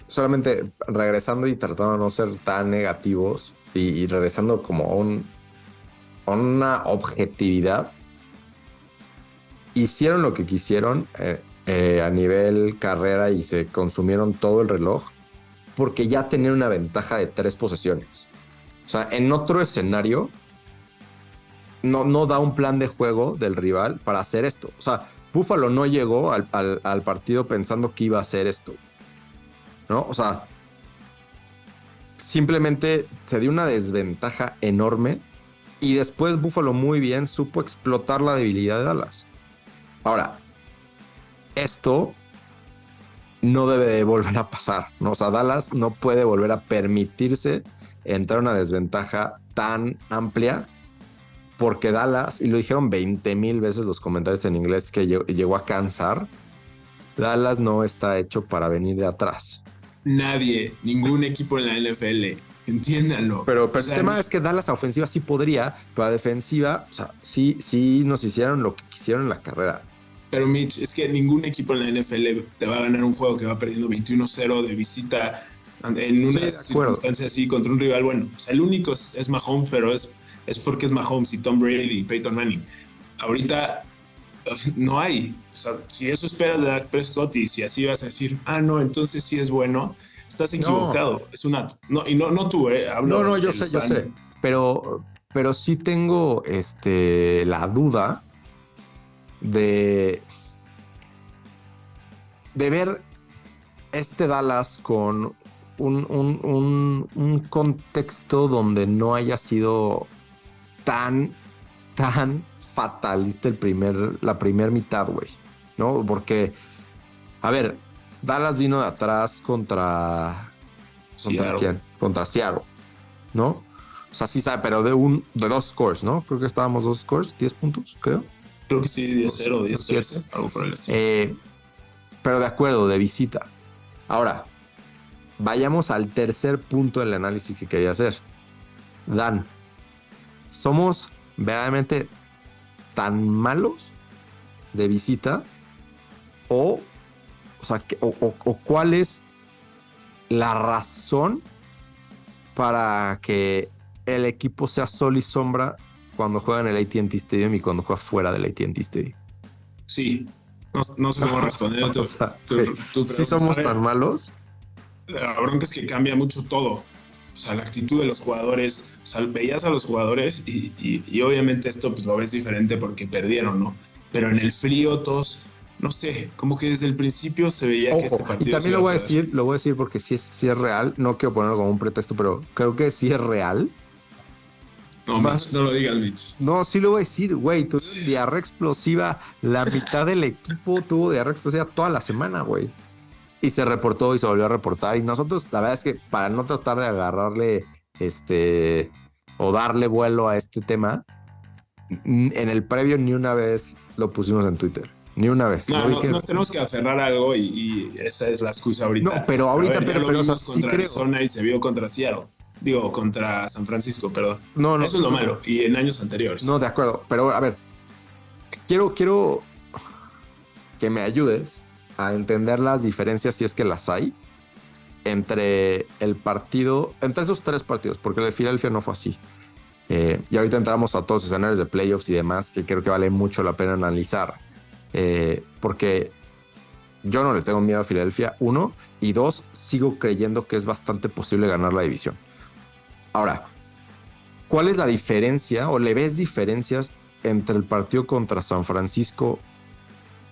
Solamente regresando y tratando de no ser tan negativos y, regresando como a, un, a una objetividad hicieron lo que quisieron eh, eh, a nivel carrera y se consumieron todo el reloj porque ya tenían una ventaja de tres posesiones. O sea, en otro escenario no, no da un plan de juego del rival para hacer esto. O sea, Buffalo no llegó al, al partido pensando que iba a hacer esto. ¿No? O sea, simplemente se dio una desventaja enorme y después Buffalo muy bien supo explotar la debilidad de Dallas. Ahora, esto no debe de volver a pasar, ¿no? O sea, Dallas no puede volver a permitirse entrar a una desventaja tan amplia porque Dallas, y lo dijeron 20 mil veces los comentarios en inglés que llegó a cansar, Dallas no está hecho para venir de atrás. Nadie, ningún equipo en la NFL, entiéndanlo. Pero, el tema es que Dallas a ofensiva sí podría, pero a defensiva, o sea, sí, sí nos hicieron lo que quisieron en la carrera. Pero Mitch, es que ningún equipo en la NFL te va a ganar un juego que va perdiendo 21-0 de visita en una circunstancia así contra un rival. Bueno, o sea, el único es, Mahomes, pero es, es porque es Mahomes y Tom Brady y Peyton Manning. Ahorita no hay. O sea, si eso esperas de Dak Prescott y si así vas a decir, ah, no, entonces sí es bueno, estás equivocado. Es una. No, y no, no tú, ¿eh? no, no, yo sé, yo sé. pero, pero sí tengo este, la duda de, de ver este Dallas con un, un, un, contexto donde no haya sido tan, tan fatalista el primer, la primera mitad, güey. ¿No? Porque, a ver, Dallas vino de atrás contra. ¿Contra quién? Contra Seattle. ¿No? O sea, sí sabe, pero de un, de dos scores, ¿no? Creo que estábamos dos scores, 10 puntos, creo. Creo que sí, 10-0, 10-3, algo por el estilo. Eh, pero de acuerdo, de visita. Ahora, vayamos al tercer punto del análisis que quería hacer. Dan, ¿somos verdaderamente tan malos de visita? O, o, sea, o, cuál es la razón para que el equipo sea sol y sombra cuando juega en el ATT Stadium y cuando juega fuera del ATT Stadium? Sí, no, no sé cómo responder. si somos tan malos. La bronca es que cambia mucho todo. O sea, la actitud de los jugadores. O sea, veías a los jugadores y, obviamente esto pues lo ves diferente porque perdieron, ¿no? Pero en el frío todos, no sé, como que desde el principio se veía que este partido. Y también lo voy a decir, lo voy a decir porque si es, si es real, no quiero ponerlo como un pretexto, pero creo que sí es real no, no lo digas, Mitch. No, sí lo voy a decir, güey. Tuvo diarrea explosiva. La mitad del equipo tuvo diarrea explosiva toda la semana, güey. Y se reportó y se volvió a reportar. Y nosotros, la verdad es que para no tratar de agarrarle este o darle vuelo a este tema, en el previo ni una vez lo pusimos en Twitter. Ni una vez. No, no, nos tenemos que aferrar a algo y, esa es la excusa ahorita. No, pero ahorita, pero, pero, contra Arizona y se vio contra Seattle. Digo, contra San Francisco, perdón. No, no. Eso es lo malo. Y en años anteriores. No, de acuerdo. Pero a ver, quiero, quiero que me ayudes a entender las diferencias, si es que las hay, entre el partido, entre esos tres partidos, porque el de Filadelfia no fue así. Eh, y ahorita entramos a todos los escenarios de playoffs y demás, que creo que vale mucho la pena analizar. Eh, porque yo no le tengo miedo a Filadelfia, uno, y dos, sigo creyendo que es bastante posible ganar la división. Ahora, ¿cuál es la diferencia o le ves diferencias entre el partido contra San Francisco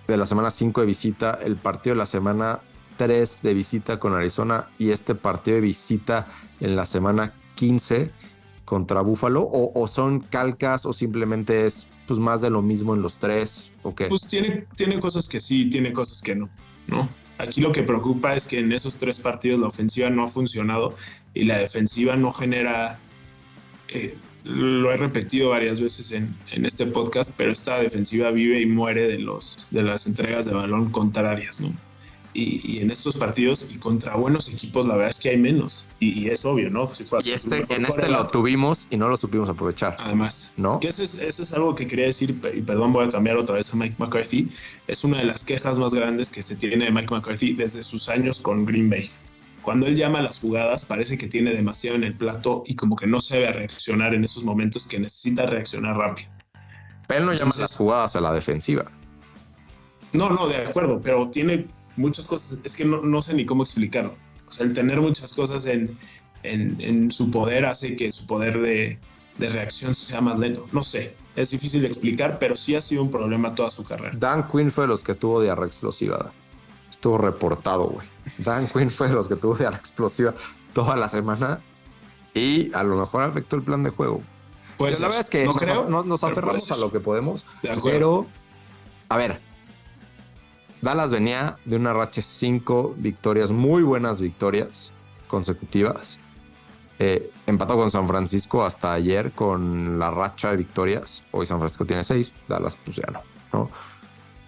de la semana 5 de visita, el partido de la semana 3 de visita con Arizona y este partido de visita en la semana 15 contra Buffalo? ¿O, son calcas o simplemente es pues, más de lo mismo en los tres? ¿o Pues tiene, tiene cosas que sí, tiene cosas que no, ¿no? Aquí lo que preocupa es que en esos tres partidos la ofensiva no ha funcionado y la defensiva no genera, eh, lo he repetido varias veces en, este podcast, pero esta defensiva vive y muere de, los, de las entregas de balón contrarias, ¿no? Y, en estos partidos y contra buenos equipos, la verdad es que hay menos. Y, es obvio, ¿no? y este, en este lo tuvimos y no lo supimos aprovechar. Además, ¿no? Que eso es, eso es algo que quería decir, y perdón, voy a cambiar otra vez a Mike McCarthy. Es una de las quejas más grandes que se tiene de Mike McCarthy desde sus años con Green Bay. Cuando él llama a las jugadas, parece que tiene demasiado en el plato y como que no sabe reaccionar en esos momentos que necesita reaccionar rápido. Pero él no llama las jugadas a la defensiva. No, no, de acuerdo, pero tiene muchas cosas, es que no, sé ni cómo explicarlo. O sea, el tener muchas cosas en, en, su poder hace que su poder de, de, reacción sea más lento. No sé, es difícil de explicar, pero sí ha sido un problema toda su carrera. Dan Quinn fue de los que tuvo diarrea explosiva. Estuvo reportado, güey. Dan Quinn fue de los que tuvo diarrea explosiva toda la semana y a lo mejor afectó el plan de juego. Pues la verdad es que no nos, creo, nos, aferramos a lo que podemos, pero a ver, Dallas venía de una racha de cinco victorias, muy buenas victorias consecutivas. Eh, empató con San Francisco hasta ayer con la racha de victorias. Hoy San Francisco tiene seis, Dallas pues ya no.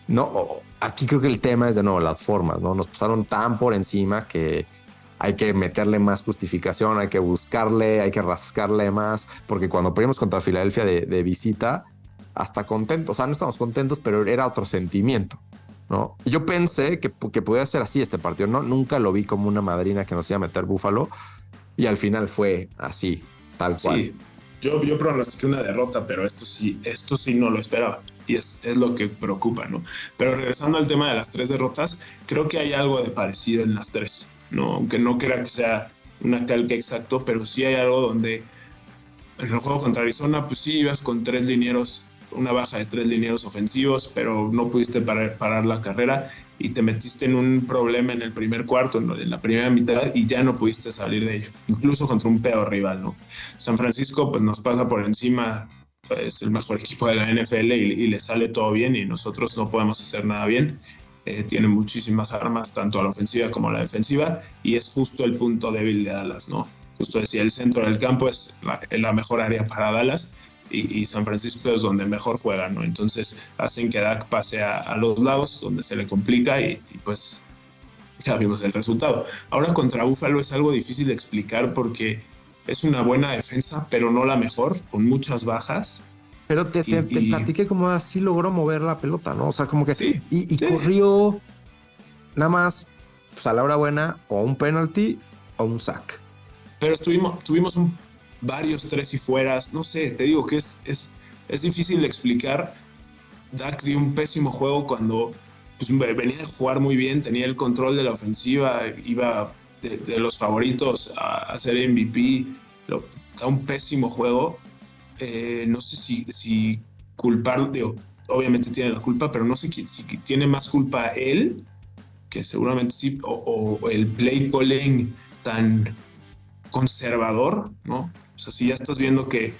¿no? Aquí creo que el tema es de nuevo las formas, ¿no? Nos pasaron tan por encima que hay que meterle más justificación, hay que buscarle, hay que rascarle más, porque cuando perdimos contra Filadelfia de, de visita, hasta contentos, o sea, no estamos contentos, pero era otro sentimiento. ¿No? yo pensé que, que podía ser así este partido, ¿no? Nunca lo vi como una madrina que nos iba a meter Búfalo y al final fue así, tal cual. Sí, yo, yo pronostiqué una derrota, pero esto sí, esto sí no lo esperaba y es, es, lo que preocupa, ¿no? Pero regresando al tema de las tres derrotas, creo que hay algo de parecido en las tres, ¿no? Aunque no crea que sea una calca exacto, pero sí hay algo donde en el juego contra Arizona, pues sí, ibas con tres linieros, una baja de tres linieros ofensivos, pero no pudiste parar, la carrera y te metiste en un problema en el primer cuarto, en la primera mitad, y ya no pudiste salir de ello, incluso contra un peor rival, ¿no? San Francisco, pues nos pasa por encima, es pues, el mejor equipo de la NFL y, le sale todo bien, y nosotros no podemos hacer nada bien. Eh, tiene muchísimas armas, tanto a la ofensiva como a la defensiva, y es justo el punto débil de Dallas, ¿no? justo decía, el centro del campo es la, mejor área para Dallas y, San Francisco es donde mejor juega, ¿no? Entonces hacen que Dak pase a, los lados donde se le complica y, pues ya vimos el resultado. Ahora contra Buffalo es algo difícil de explicar porque es una buena defensa, pero no la mejor, con muchas bajas. Pero te, platiqué como así logró mover la pelota, ¿no? O sea, como que sí, y, corrió nada más pues, a la hora buena o un penalty o un sack. Pero estuvimos, tuvimos un, varios tres y fueras. No sé, te digo que es, es, es difícil de explicar. Dak dio un pésimo juego cuando pues, venía de jugar muy bien, tenía el control de la ofensiva, iba de, los favoritos a, a, ser MVP. Da un pésimo juego. Eh, no sé si, si culpar, obviamente tiene la culpa, pero no sé si, tiene más culpa él, que seguramente sí, o, o el play calling tan conservador, ¿no? O sea, si ya estás viendo que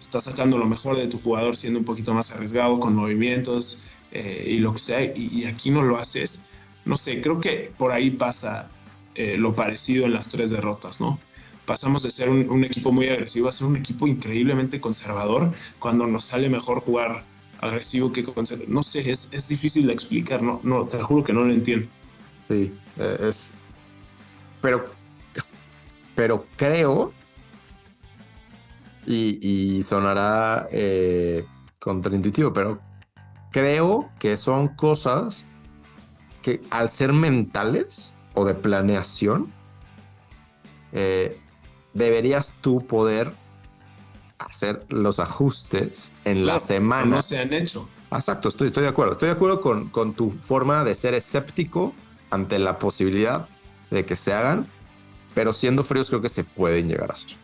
estás sacando lo mejor de tu jugador siendo un poquito más arriesgado con movimientos eh, y lo que sea, y, aquí no lo haces, no sé, creo que por ahí pasa eh, lo parecido en las tres derrotas, ¿no? Pasamos de ser un, equipo muy agresivo a ser un equipo increíblemente conservador cuando nos sale mejor jugar agresivo que conservador. No sé, es, es difícil de explicar, no, no, te juro que no lo entiendo. Sí, eh, es... Pero pero creo, y, sonará eh, contraintuitivo, pero creo que son cosas que al ser mentales o de planeación, eh, deberías tú poder hacer los ajustes en la semana. No se han hecho. Exacto, estoy, estoy de acuerdo. Estoy de acuerdo con, con tu forma de ser escéptico ante la posibilidad de que se hagan, pero siendo fríos creo que se pueden llegar a hacer,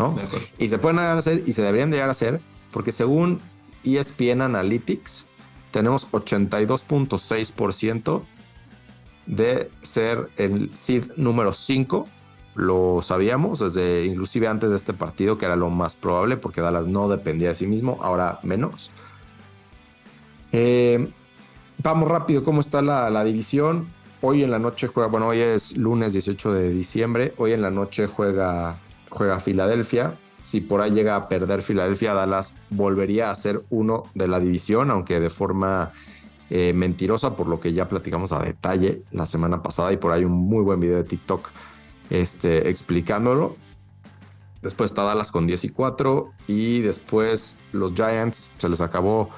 ¿no? Y se pueden llegar a hacer y se deberían llegar a hacer porque según ESPN Analytics tenemos 82.6% de ser el seed número 5. Lo sabíamos desde inclusive antes de este partido que era lo más probable porque Dallas no dependía de sí mismo, ahora menos. Eh, vamos rápido, ¿cómo está la, la división? Hoy en la noche juega, bueno, hoy es lunes 18 de diciembre, hoy en la noche juega, juega Filadelfia. Si por ahí llega a perder Filadelfia, Dallas volvería a ser uno de la división, aunque de forma eh, mentirosa, por lo que ya platicamos a detalle la semana pasada y por ahí un muy buen video de TikTok este, explicándolo. Después está Dallas con 10 y 4 y después los Giants se les acabó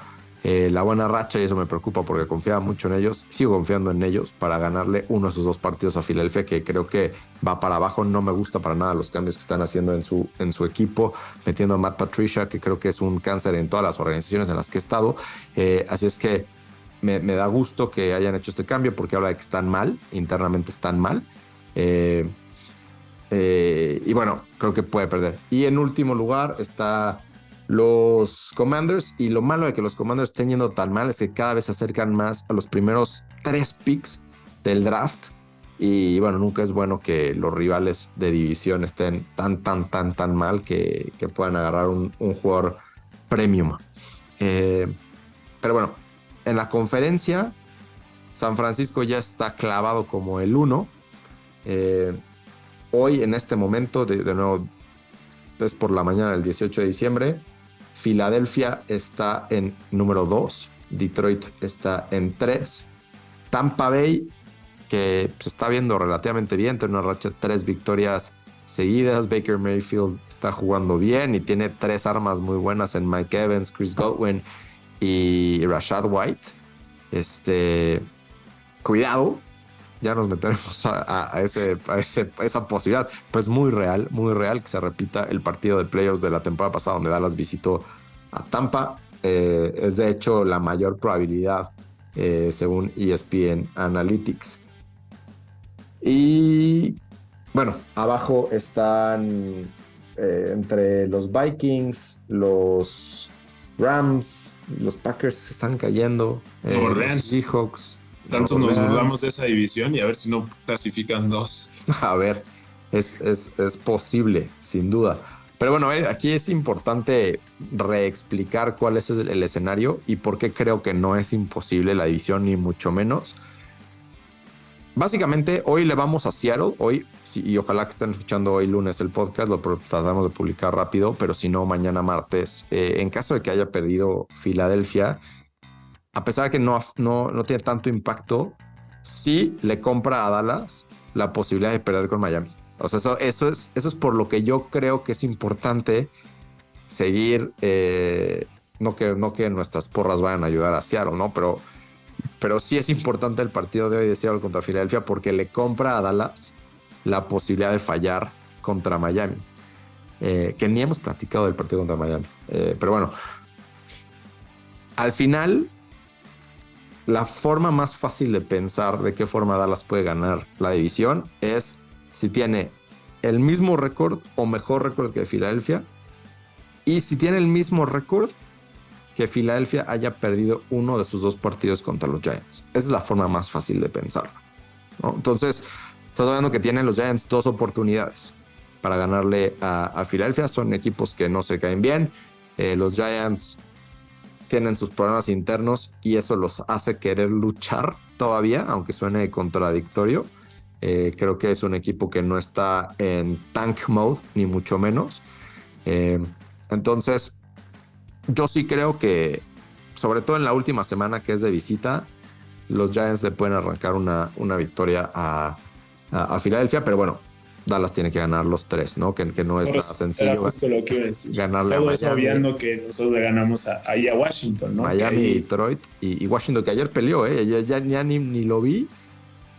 eh, la buena racha y eso me preocupa porque confiaba mucho en ellos. Sigo confiando en ellos para ganarle uno de sus dos partidos a Filadelfia que creo que va para abajo. No me gusta para nada los cambios que están haciendo en su, en su equipo, metiendo a Matt Patricia que creo que es un cáncer en todas las organizaciones en las que he estado. Eh, así es que me, da gusto que hayan hecho este cambio porque habla de que están mal, internamente están mal. Eh, y bueno, creo que puede perder. Y en último lugar está los Commanders y lo malo de que los Commanders estén yendo tan mal es que cada vez se acercan más a los primeros tres picks del draft y bueno, nunca es bueno que los rivales de división estén tan, tan, tan, tan mal que, puedan agarrar un, jugador premium. Eh, pero bueno, en la conferencia, San Francisco ya está clavado como el uno. Eh, hoy, en este momento, de, de nuevo, es por la mañana del 18 de diciembre, Filadelfia está en número 2, Detroit está en 3, Tampa Bay, que se está viendo relativamente bien, tiene una racha de 3 victorias seguidas, Baker Mayfield está jugando bien y tiene tres armas muy buenas en Mike Evans, Chris Godwin y Rashad White. Este, cuidado, ya nos meteremos a, ese, esa posibilidad. Pues muy real, muy real que se repita el partido de playoffs de la temporada pasada donde Dallas visitó a Tampa. Eh, es de hecho la mayor probabilidad eh, según ESPN Analytics. Y bueno, abajo están eh, entre los Vikings, los Rams, los Packers se están cayendo, los Seahawks. Tanto nos burlamos de esa división y a ver si no clasifican dos. A ver, es, es, es posible, sin duda. Pero bueno, aquí es importante reexplicar cuál es el, escenario y por qué creo que no es imposible la división, ni mucho menos. Básicamente, hoy le vamos a Seattle. Hoy, y ojalá que estén escuchando hoy lunes el podcast, lo tratamos de publicar rápido, pero si no, mañana martes. Eh, en caso de que haya perdido Filadelfia, a pesar de que no, no, no tiene tanto impacto, sí le compra a Dallas la posibilidad de perder con Miami. O sea, eso, eso, es, eso es por lo que yo creo que es importante seguir, eh, no, que, no que nuestras porras vayan a ayudar a Seattle, ¿no? Pero, pero sí es importante el partido de hoy de Seattle contra Filadelfia porque le compra a Dallas la posibilidad de fallar contra Miami. Eh, que ni hemos platicado del partido contra Miami. Eh, pero bueno, al final la forma más fácil de pensar de qué forma Dallas puede ganar la división es si tiene el mismo récord o mejor récord que Filadelfia y si tiene el mismo récord que Filadelfia haya perdido uno de sus dos partidos contra los Giants. Esa es la forma más fácil de pensarlo. Entonces, estás hablando que tienen los Giants dos oportunidades para ganarle a, Filadelfia. Son equipos que no se caen bien. Eh, los Giants tienen sus problemas internos y eso los hace querer luchar todavía, aunque suene contradictorio. Eh, creo que es un equipo que no está en tank mode, ni mucho menos. Eh, entonces, yo sí creo que, sobre todo en la última semana que es de visita, los Giants le pueden arrancar una, una victoria a, a Filadelfia, pero bueno, Dallas tiene que ganar los tres, ¿no? Que, que no es nada sencillo. Era justo lo que iba a decir. Ganarle Todo a viendo que nosotros le ganamos a, ahí a Washington, ¿no? Miami, y Detroit y, Washington, que ayer peleó, ¿eh? Ya, ya, ni, ni, lo vi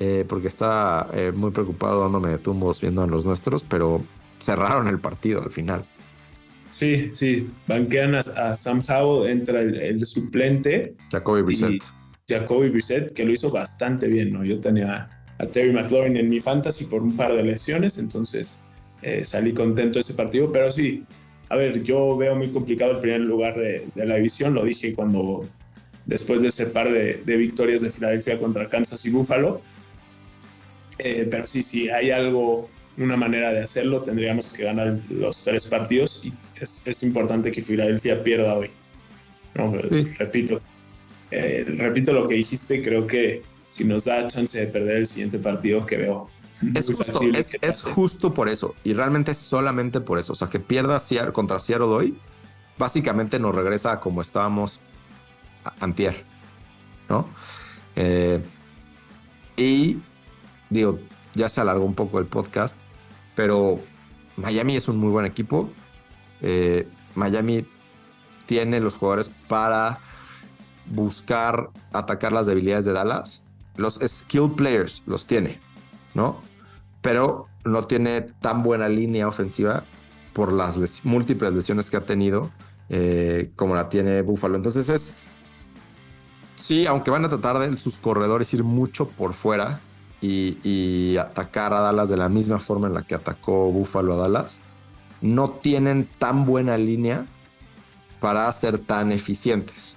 eh, porque está eh, muy preocupado dándome tumbos viendo a los nuestros, pero cerraron el partido al final. Sí, sí, banquean a, Sam Howell, entra el, suplente. Jacoby Brissett. Jacoby Brissett, que lo hizo bastante bien, ¿no? Yo tenía a Terry McLaurin en mi fantasy por un par de lesiones, entonces eh, salí contento de ese partido, pero sí, a ver, yo veo muy complicado el primer lugar de, la división, lo dije cuando después de ese par de, victorias de Filadelfia contra Kansas y Buffalo, eh, pero sí, sí, hay algo, una manera de hacerlo, tendríamos que ganar los tres partidos y es, importante que Filadelfia pierda hoy. Repito, eh, repito lo que dijiste, creo que si nos da chance de perder el siguiente partido que veo. Es justo, es, justo por eso, y realmente es solamente por eso. O sea, que pierda contra Seattle hoy, básicamente nos regresa a como estábamos antier, ¿no? Eh, y digo, ya se alargó un poco el podcast, pero Miami es un muy buen equipo. Eh, Miami tiene los jugadores para buscar atacar las debilidades de Dallas los skill players los tiene, ¿no? Pero no tiene tan buena línea ofensiva por las múltiples lesiones que ha tenido eh, como la tiene Buffalo. Entonces es, sí, aunque van a tratar de sus corredores ir mucho por fuera y, atacar a Dallas de la misma forma en la que atacó Buffalo a Dallas, no tienen tan buena línea para ser tan eficientes.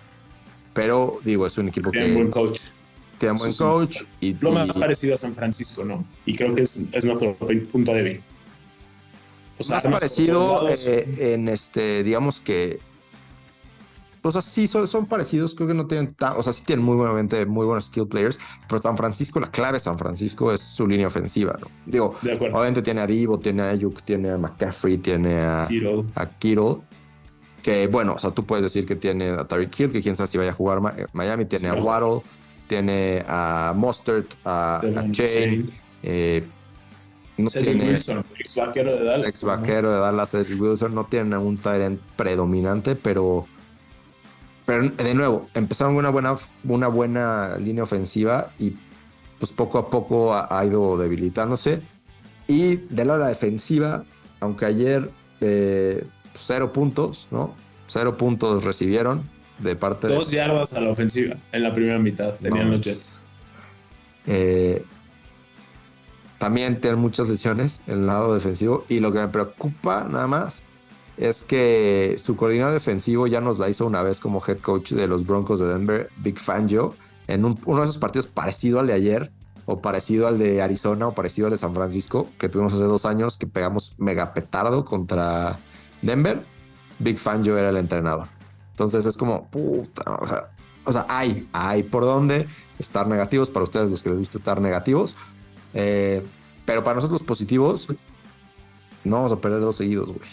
Pero digo, es un equipo que... Buen coach tiene buen coach. Y, lo más parecido a San Francisco, ¿no? Y creo que es, es nuestro punto débil. O sea, más parecido eh, en este, digamos que. O sea, sí, son, son parecidos, creo que no tienen tan, o sea, sí tienen muy buenamente, muy buenos skill players, pero San Francisco, la clave de San Francisco es su línea ofensiva, ¿no? Digo, obviamente tiene a Divo, tiene a Ayuk, tiene a McCaffrey, tiene a Kittle. a Kittle, que bueno, o sea, tú puedes decir que tiene a Tariq Hill, que quién sabe si vaya a jugar Miami, tiene a Waddle, tiene a Mustard, a, Chain. Eh, no tiene, Wilson, ex vaquero de Dallas. Ex vaquero de Dallas, Wilson. No tiene un talent predominante, pero, pero de nuevo, empezaron una buena, una buena línea ofensiva y pues poco a poco ha, ido debilitándose. Y de lado la defensiva, aunque ayer eh, cero puntos, ¿no? Cero puntos recibieron de parte Dos yardas a la ofensiva en la primera mitad tenían los Jets. Eh, también tienen muchas lesiones en el lado defensivo. Y lo que me preocupa nada más es que su coordinador defensivo ya nos la hizo una vez como head coach de los Broncos de Denver, Big Fangio, en uno de esos partidos parecido al de ayer, o parecido al de Arizona, o parecido al de San Francisco, que tuvimos hace dos años, que pegamos mega petardo contra Denver. Big Fangio era el entrenador. Entonces es como, puta, o sea, hay, hay por dónde estar negativos para ustedes los que les gusta estar negativos. Eh, pero para nosotros positivos, no vamos a perder dos seguidos, güey.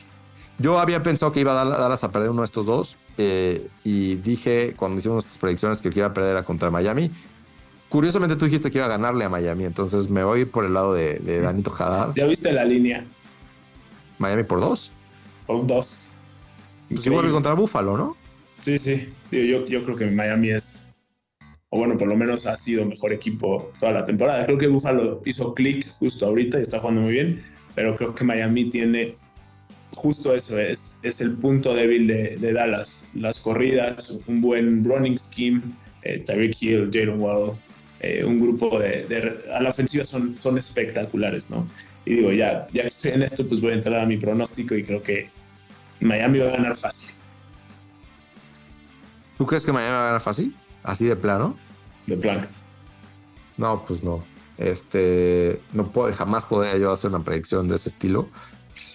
Yo había pensado que iba a dar, a perder uno de estos dos eh, y dije cuando hicimos nuestras predicciones que iba a perder a contra Miami. Curiosamente tú dijiste que iba a ganarle a Miami, entonces me voy por el lado de, de Danito Haddad. ¿Ya viste la línea? Miami por dos. Por dos. Pues igual contra Buffalo, ¿no? Sí, sí. Yo, yo creo que Miami es, o bueno, por lo menos ha sido mejor equipo toda la temporada. Creo que Buffalo hizo clic justo ahorita y está jugando muy bien, pero creo que Miami tiene justo eso, es, es el punto débil de, Dallas. Las corridas, un buen running scheme, eh, Tyreek Hill, Jalen Wall, eh, un grupo de, a la ofensiva son, son espectaculares, ¿no? Y digo, ya, ya que estoy en esto, pues voy a entrar a mi pronóstico y creo que Miami va a ganar fácil. ¿Tú crees que Miami va a ganar fácil? ¿Así de plano? De plano. No, pues no. Este, no puedo, jamás podría yo hacer una predicción de ese estilo.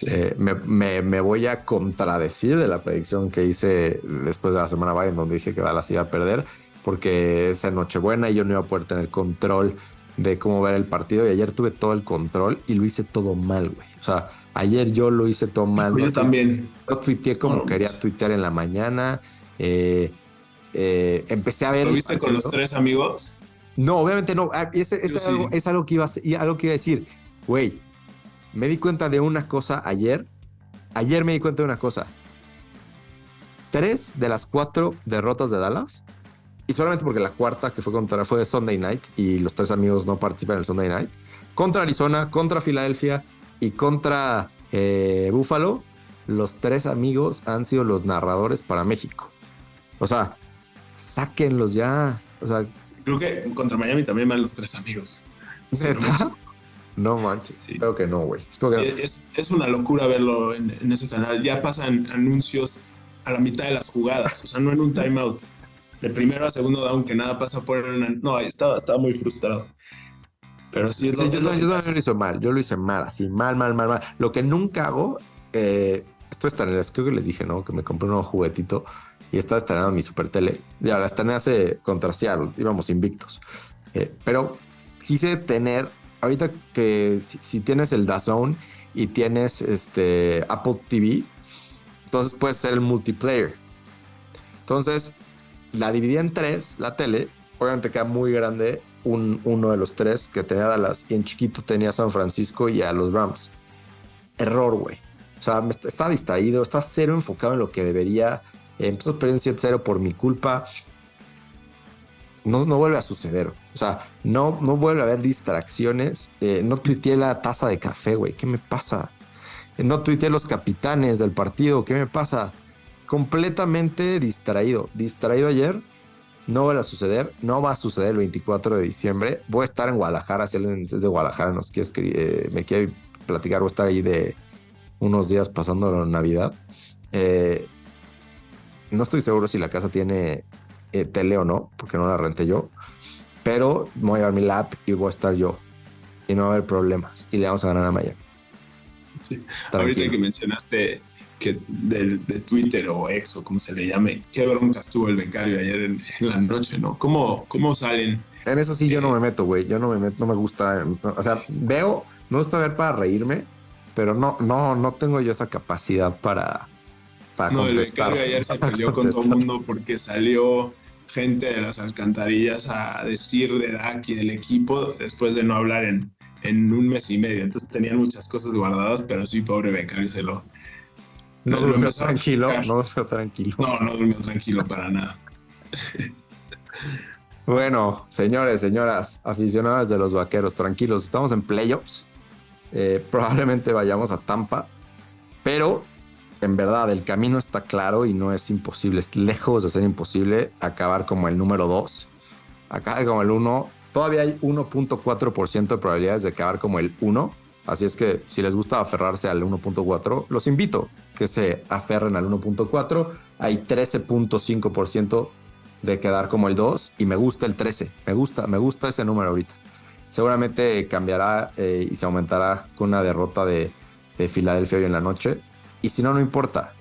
Eh, me, voy a contradecir de la predicción que hice después de la semana Biden, donde dije que Dallas iba a perder, porque esa Nochebuena y yo no iba a poder tener control de cómo ver el partido. Y ayer tuve todo el control y lo hice todo mal, güey. O sea, ayer yo lo hice todo mal. Yo también. Yo tuiteé como quería tuitear en la mañana. Eh, eh, empecé a ver. ¿Lo viste con los tres amigos? No, obviamente no. Ah, es, algo, es algo, que iba a, algo que iba a decir. Güey, me di cuenta de una cosa ayer. Ayer me di cuenta de una cosa. Tres de las cuatro derrotas de Dallas. Y solamente porque la cuarta, que fue contra, fue de Sunday Night, y los tres amigos no participan en el Sunday Night. Contra Arizona, contra Filadelfia y contra eh, Buffalo. Los tres amigos han sido los narradores para México. O sea, sáquenlos ya. O sea, creo que contra Miami también van los tres amigos. No manches, creo que no, güey. Es, es, una locura verlo en, ese canal. Ya pasan anuncios a la mitad de las jugadas, o sea, no en un timeout. De primero a segundo down que nada pasa por una... No, estaba, estaba muy frustrado. Pero sí, yo, también lo hice mal, yo lo hice mal, así, mal, mal, mal, mal. Lo que nunca hago, eh, esto es tan, creo que les dije, ¿no? Que me compré un nuevo juguetito y estaba estrenando mi super tele. Ya la estrené hace contra íbamos invictos. Eh, pero quise tener, ahorita que si, tienes el DAZN y tienes este Apple TV, entonces puedes ser el multiplayer. Entonces la dividí en tres, la tele. Obviamente queda muy grande un, uno de los tres que tenía Dallas y en chiquito tenía San Francisco y a los Rams. Error, güey. O sea, está distraído, está cero enfocado en lo que debería empezó perdiendo 7-0 por mi culpa. No, no vuelve a suceder. O sea, no, no vuelve a haber distracciones. Eh, no tuiteé la taza de café, güey. ¿Qué me pasa? Eh, no tuiteé los capitanes del partido. ¿Qué me pasa? Completamente distraído. Distraído ayer. No vuelve a suceder. No va a suceder el 24 de diciembre. Voy a estar en Guadalajara. Si alguien de Guadalajara nos quiere, eh, me quiere platicar, voy a estar ahí de unos días pasando la Navidad. Eh, no estoy seguro si la casa tiene eh, tele o no, porque no la renté yo. Pero voy a llevar mi lap y voy a estar yo. Y no va a haber problemas. Y le vamos a ganar a Maya. Sí. Ahorita que mencionaste que de, Twitter o ex o como se le llame, qué broncas tuvo el becario ayer en, la noche, ¿no? ¿Cómo, ¿Cómo salen? En eso sí yo no me meto, güey. Yo no me meto, no me gusta. O sea, veo, me gusta ver para reírme, pero no, no, no tengo yo esa capacidad para, no, el becario ayer se peleó con todo el mundo porque salió gente de las alcantarillas a decir de Dak y del equipo después de no hablar en, en un mes y medio. Entonces tenían muchas cosas guardadas, pero sí, pobre becario se lo. No, durmió tranquilo, no tranquilo. No, no durmió tranquilo para nada. bueno, señores, señoras, aficionadas de los vaqueros, tranquilos, estamos en playoffs. Eh, probablemente vayamos a Tampa, pero en verdad el camino está claro y no es imposible, es lejos de ser imposible acabar como el número 2. Acabar como el 1 Todavía hay 1.4% de probabilidades de acabar como el 1. Así es que si les gusta aferrarse al 1.4, los invito que se aferren al 1.4. Hay 13.5% de quedar como el 2 y me gusta el 13. Me gusta, me gusta ese número ahorita. Seguramente cambiará eh, y se aumentará con una derrota de, de Filadelfia hoy en la noche. Y si no, no importa.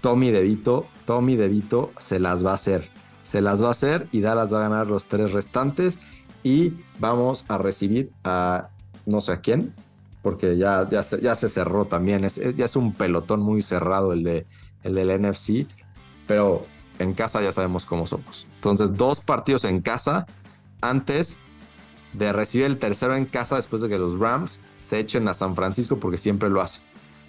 Tommy DeVito, Tommy DeVito se las va a hacer. Se las va a hacer y Dallas va a ganar los tres restantes. Y vamos a recibir a no sé a quién, porque ya, ya, se, ya se cerró también. Es, ya es un pelotón muy cerrado el, de, el del NFC. Pero en casa ya sabemos cómo somos. Entonces, dos partidos en casa antes de recibir el tercero en casa después de que los Rams se echen a San Francisco porque siempre lo hacen.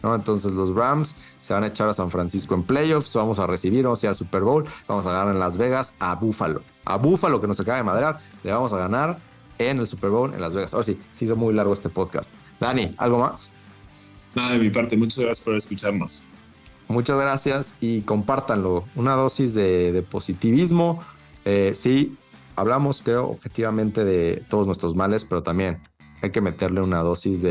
¿No? Entonces los Rams se van a echar a San Francisco en playoffs, vamos a recibir, vamos a ir al Super Bowl, vamos a ganar en Las Vegas a Buffalo. A Buffalo que nos acaba de madrear, le vamos a ganar en el Super Bowl en Las Vegas. Ahora sí, se hizo muy largo este podcast. Dani, ¿algo más? Nada de mi parte, muchas gracias por escucharnos. Muchas gracias y compártanlo. Una dosis de, positivismo. Eh, sí, hablamos, creo, objetivamente de todos nuestros males, pero también hay que meterle una dosis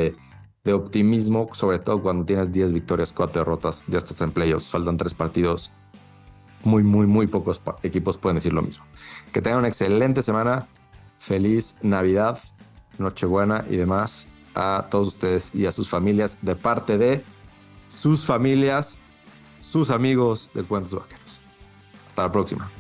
de, optimismo, sobre todo cuando tienes 10 victorias, 4 derrotas, ya estás en playoffs, faltan 3 partidos. Muy, muy, muy pocos equipos pueden decir lo mismo. Que tengan una excelente semana, feliz Navidad, Nochebuena y demás a todos ustedes y a sus familias de parte de sus familias, sus amigos de Cuentos Vaqueros. Hasta la próxima.